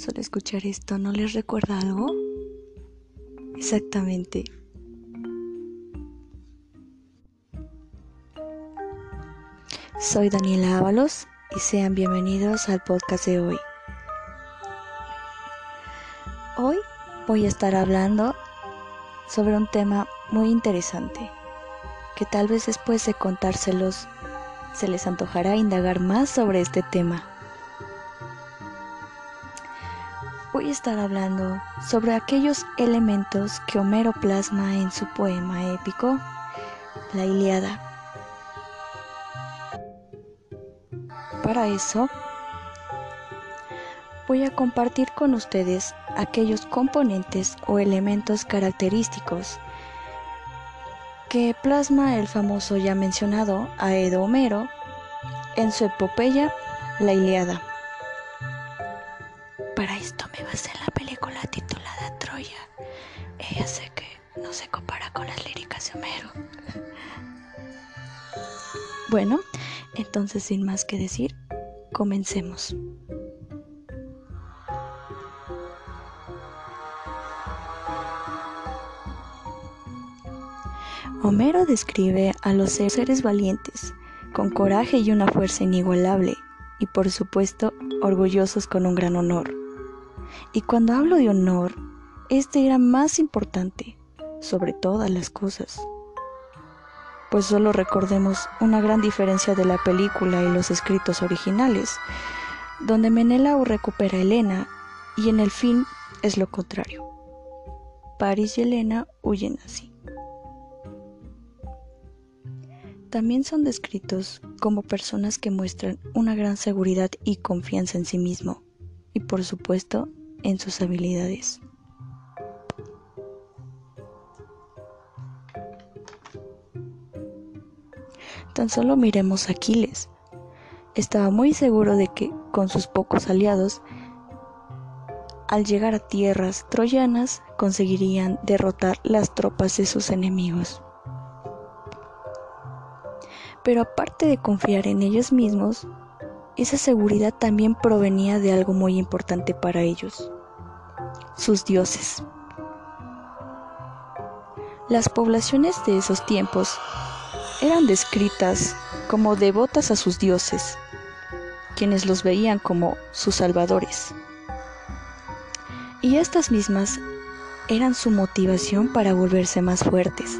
Solo escuchar esto, ¿no les recuerda algo? Exactamente. Soy Daniela Ábalos y sean bienvenidos al podcast de hoy. Hoy voy a estar hablando sobre un tema muy interesante que tal vez después de contárselos se les antojará indagar más sobre este tema. Estar hablando sobre aquellos elementos que Homero plasma en su poema épico, La Iliada. Para eso, voy a compartir con ustedes aquellos componentes o elementos característicos que plasma el famoso ya mencionado Aedo Homero en su epopeya La Iliada. Homero. bueno, entonces sin más que decir, comencemos. Homero describe a los seres valientes, con coraje y una fuerza inigualable, y por supuesto orgullosos con un gran honor. Y cuando hablo de honor, este era más importante sobre todas las cosas. Pues solo recordemos una gran diferencia de la película y los escritos originales, donde Menelao recupera a Helena y en el fin es lo contrario. Paris y Helena huyen así. También son descritos como personas que muestran una gran seguridad y confianza en sí mismo y por supuesto en sus habilidades. Tan solo miremos a Aquiles. Estaba muy seguro de que, con sus pocos aliados, al llegar a tierras troyanas conseguirían derrotar las tropas de sus enemigos. Pero aparte de confiar en ellos mismos, esa seguridad también provenía de algo muy importante para ellos, sus dioses. Las poblaciones de esos tiempos eran descritas como devotas a sus dioses, quienes los veían como sus salvadores. Y estas mismas eran su motivación para volverse más fuertes,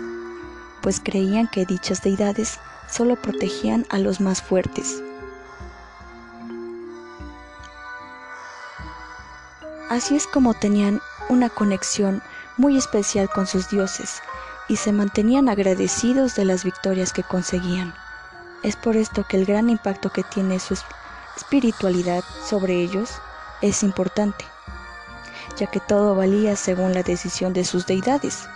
pues creían que dichas deidades solo protegían a los más fuertes Así es como tenían una conexión muy especial con sus dioses y se mantenían agradecidos de las victorias que conseguían. Es por esto que el gran impacto que tiene su espiritualidad sobre ellos es importante, ya que todo valía según la decisión de sus deidades,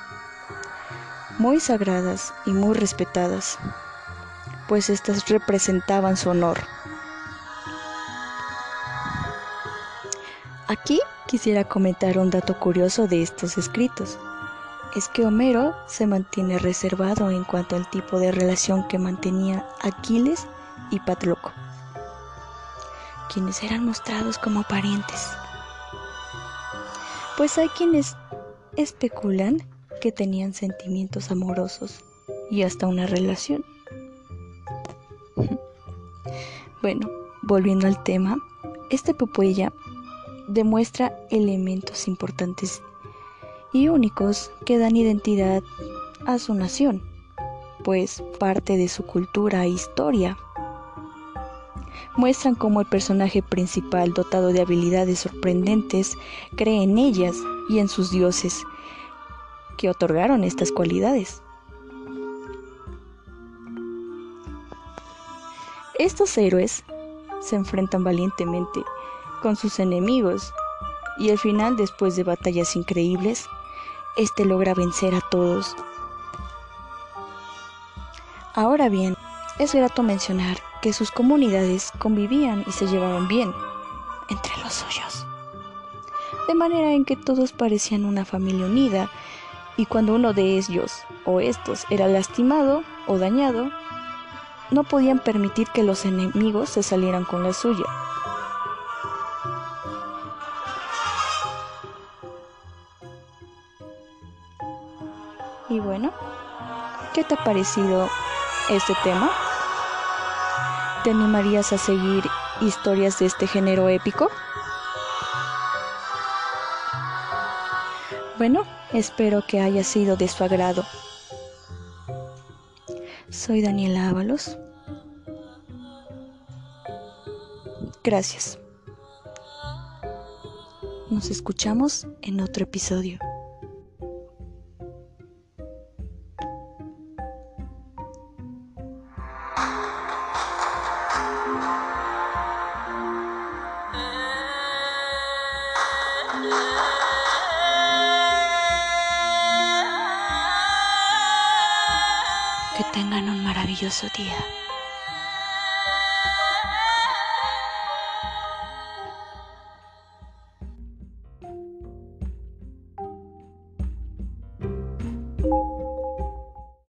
muy sagradas y muy respetadas, pues éstas representaban su honor. Aquí quisiera comentar un dato curioso de estos escritos. Es que Homero se mantiene reservado en cuanto al tipo de relación que mantenía Aquiles y Patloco, quienes eran mostrados como parientes. Pues hay quienes especulan que tenían sentimientos amorosos y hasta una relación. bueno, volviendo al tema, esta epopeya demuestra elementos importantes y únicos que dan identidad a su nación, pues parte de su cultura e historia. Muestran cómo el personaje principal, dotado de habilidades sorprendentes, cree en ellas y en sus dioses, que otorgaron estas cualidades. Estos héroes se enfrentan valientemente con sus enemigos y al final, después de batallas increíbles, este logra vencer a todos. Ahora bien, es grato mencionar que sus comunidades convivían y se llevaban bien entre los suyos, de manera en que todos parecían una familia unida y cuando uno de ellos o estos era lastimado o dañado, no podían permitir que los enemigos se salieran con la suya Y bueno, ¿qué te ha parecido este tema? ¿Te animarías a seguir historias de este género épico? Bueno, espero que haya sido de su agrado. Soy Daniela Ábalos. Gracias. Nos escuchamos en otro episodio. Que tengan un maravilloso día.